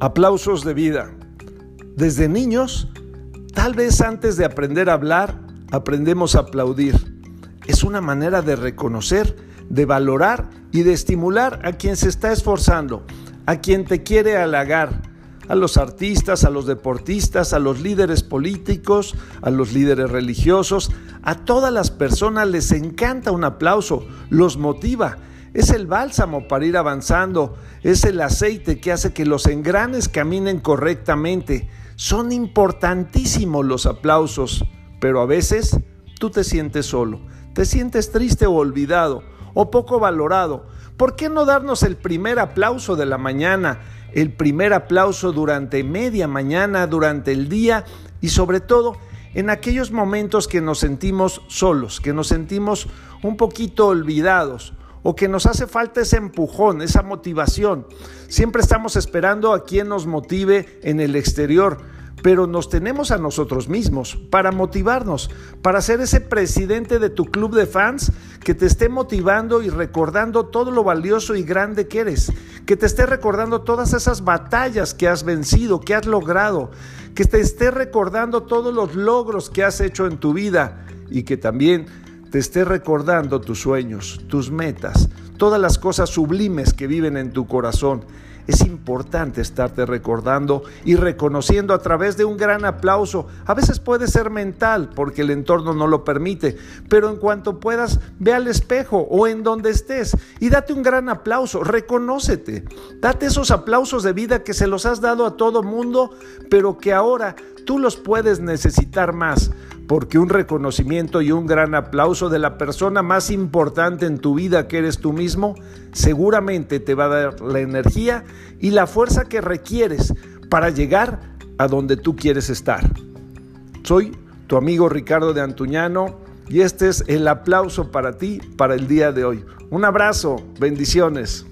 Aplausos de vida. Desde niños, tal vez antes de aprender a hablar, aprendemos a aplaudir. Es una manera de reconocer, de valorar y de estimular a quien se está esforzando, a quien te quiere halagar, a los artistas, a los deportistas, a los líderes políticos, a los líderes religiosos, a todas las personas les encanta un aplauso, los motiva es el bálsamo para ir avanzando, es el aceite que hace que los engranes caminen correctamente. Son importantísimos los aplausos, pero a veces tú te sientes solo, te sientes triste o olvidado o poco valorado. ¿Por qué no darnos el primer aplauso de la mañana, el primer aplauso durante media mañana, durante el día y sobre todo en aquellos momentos que nos sentimos solos, que nos sentimos un poquito olvidados? O que nos hace falta ese empujón, esa motivación. Siempre estamos esperando a quien nos motive en el exterior, pero nos tenemos a nosotros mismos para motivarnos, para ser ese presidente de tu club de fans que te esté motivando y recordando todo lo valioso y grande que eres, que te esté recordando todas esas batallas que has vencido, que has logrado, que te esté recordando todos los logros que has hecho en tu vida y que también te esté recordando tus sueños, tus metas, todas las cosas sublimes que viven en tu corazón. Es importante estarte recordando y reconociendo a través de un gran aplauso. A veces puede ser mental porque el entorno no lo permite, pero en cuanto puedas, ve al espejo o en donde estés y date un gran aplauso, reconócete. Date esos aplausos de vida que se los has dado a todo mundo, pero que ahora tú los puedes necesitar más porque un reconocimiento y un gran aplauso de la persona más importante en tu vida que eres tú mismo, seguramente te va a dar la energía y la fuerza que requieres para llegar a donde tú quieres estar. Soy tu amigo Ricardo de Antuñano y este es el aplauso para ti para el día de hoy. Un abrazo, bendiciones.